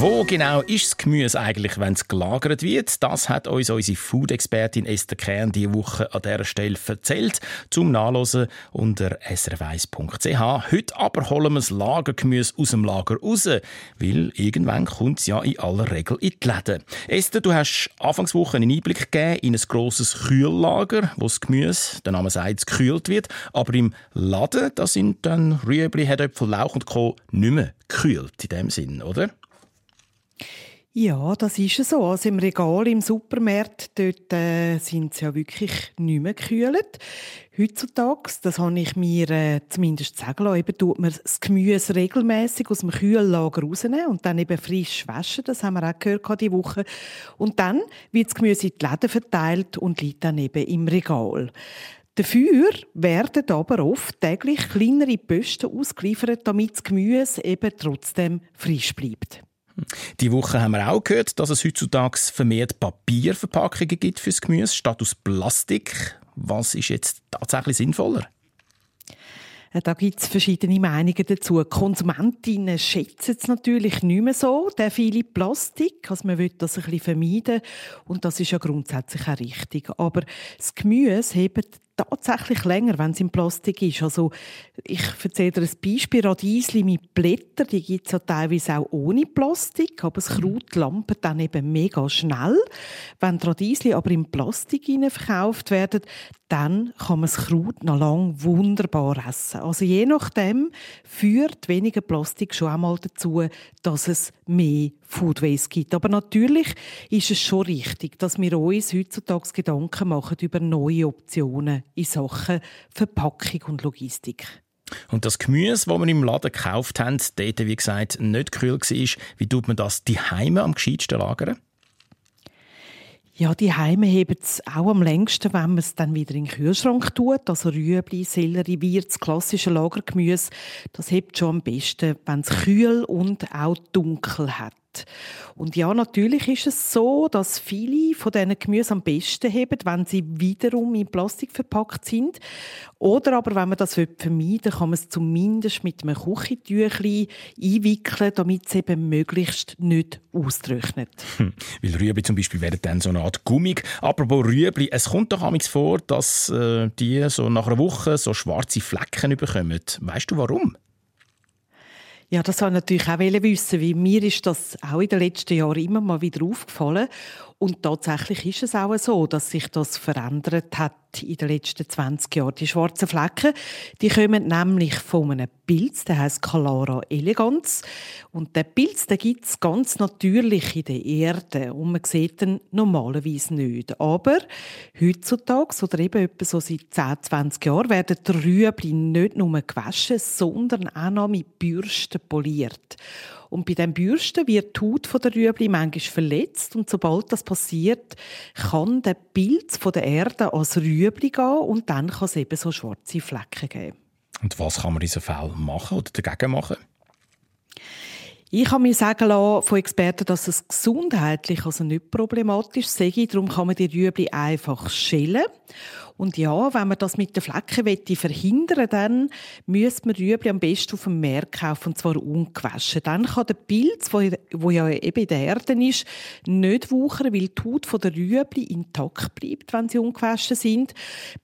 Wo genau ist das Gemüse eigentlich, wenn es gelagert wird? Das hat uns unsere Food-Expertin Esther Kern diese Woche an dieser Stelle erzählt. Zum Nachlesen unter srf1.ch. Heute aber holen wir das Lagergemüse aus dem Lager raus, weil irgendwann kommt es ja in aller Regel in die Läden. Esther, du hast Anfangswoche einen Einblick gegeben in ein grosses Kühllager, wo das Gemüse, der Name sagt, gekühlt wird. Aber im Laden, da sind dann Rüebli, Herdöpfel, Lauch und Co. nicht mehr gekühlt in dem Sinn, oder? Ja, das ist so. Also im Regal im Supermarkt, dort äh, sind sie ja wirklich nicht mehr gekühlt. Heutzutage, das habe ich mir äh, zumindest sagen lassen, eben tut man das Gemüse regelmäßig aus dem Kühllager rausnehmen und dann eben frisch waschen. Das haben wir auch gehört diese Woche. Und dann wird das Gemüse in die Läden verteilt und liegt dann eben im Regal. Dafür werden aber oft täglich kleinere Posten ausgeliefert, damit das Gemüse eben trotzdem frisch bleibt. Die Woche haben wir auch gehört, dass es heutzutage vermehrt Papierverpackungen gibt fürs Gemüse statt aus Plastik. Was ist jetzt tatsächlich sinnvoller? Äh, da gibt es verschiedene Meinungen dazu. Konsumentinnen schätzen es natürlich nicht mehr so, der viele Plastik. Also man will das ein bisschen vermeiden. Und das ist ja grundsätzlich auch richtig. Aber das Gemüse hebt tatsächlich länger, wenn es in Plastik ist. Also ich erzähle dir ein Beispiel. Radiesli mit Blättern, die gibt es ja teilweise auch ohne Plastik, aber das Kraut lampert dann eben mega schnell. Wenn die Radiesli aber in Plastik verkauft werden, dann kann man das Kraut noch lang wunderbar essen. Also je nachdem führt weniger Plastik schon einmal dazu, dass es mehr Food Waste gibt. Aber natürlich ist es schon richtig, dass wir uns heutzutage Gedanken machen über neue Optionen in Sachen Verpackung und Logistik. Und das Gemüse, das wir im Laden gekauft haben, dort, wie gesagt, nicht kühl war, wie tut man das die Heime am gescheitsten lagern? Ja, die Heime heben es auch am längsten, wenn man es dann wieder in den Kühlschrank tut. Also Rüebli, Sellerie, Wirz, klassische Lagergemüse, das hebt schon am besten, wenn es kühl und auch dunkel hat. Und ja, natürlich ist es so, dass viele von diesen Gemüse am besten haben, wenn sie wiederum in Plastik verpackt sind. Oder aber, wenn man das vermeiden will, kann man es zumindest mit einem Küchentüchlein einwickeln, damit es eben möglichst nicht austrocknet. Hm. Weil Rüebli zum Beispiel werden dann so eine Art Gummig. Apropos Rüebli, es kommt doch manchmal vor, dass äh, die so nach einer Woche so schwarze Flecken bekommen. Weißt du warum? Ja, das wollte ich natürlich auch wissen, weil mir ist das auch in den letzten Jahren immer mal wieder aufgefallen. Und tatsächlich ist es auch so, dass sich das verändert hat in den letzten 20 Jahren. Die schwarzen Flecken, die kommen nämlich von einem Pilz, der heißt Calara elegans. Und der Pilz, den gibt es ganz natürlich in der Erde und man sieht ihn normalerweise nicht. Aber heutzutage, oder eben etwa so seit 10, 20 Jahren, werden die Rüebli nicht nur gewaschen, sondern auch noch mit Bürsten poliert. Und bei dem Bürsten wird die Haut der Rüebli manchmal verletzt. Und sobald das passiert, kann der Pilz von der Erde als Rüebli gehen und dann kann es eben so schwarze Flecken geben. Und was kann man in diesem Fall machen oder dagegen machen? Ich habe mir sagen lassen von Experten, dass es gesundheitlich also nicht problematisch sei. Darum kann man die Rüebli einfach schälen. Und ja, wenn man das mit den Flecken verhindern dann müsste man Rüebli am besten auf dem Meer kaufen, und zwar ungewaschen. Dann kann der Pilz, wo ja eben in der Erde ist, nicht wuchern, weil die Haut der Rüebli intakt bleibt, wenn sie ungewaschen sind,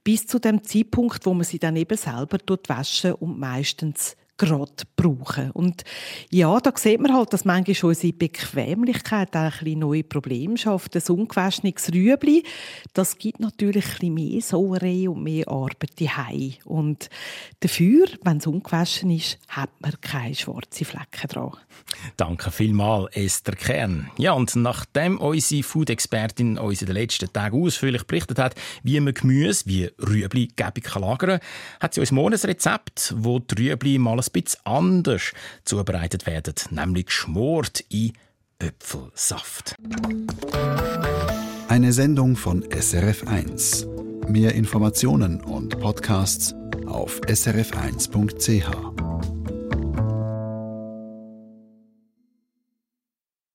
bis zu dem Zeitpunkt, wo man sie dann eben selber waschen und meistens gerade brauchen. Und ja, da sieht man halt, dass manchmal unsere Bequemlichkeit auch ein bisschen neue Probleme schafft. Ein ungewaschenes Rüebli, das gibt natürlich ein mehr Sauerei und mehr Arbeit daheim. Und dafür, wenn es ungewaschen ist, hat man keine schwarzen Flecken dran. Danke vielmals, Esther Kern. Ja, und nachdem unsere Food-Expertin uns in den letzten Tagen ausführlich berichtet hat, wie man Gemüse wie Rüebli gäbig lagern kann, hat sie uns morgen ein Rezept, wo die Rüebli mal ein bisschen anders zubereitet werden, nämlich geschmort in Äpfelsaft. Eine Sendung von SRF1. Mehr Informationen und Podcasts auf srf1.ch.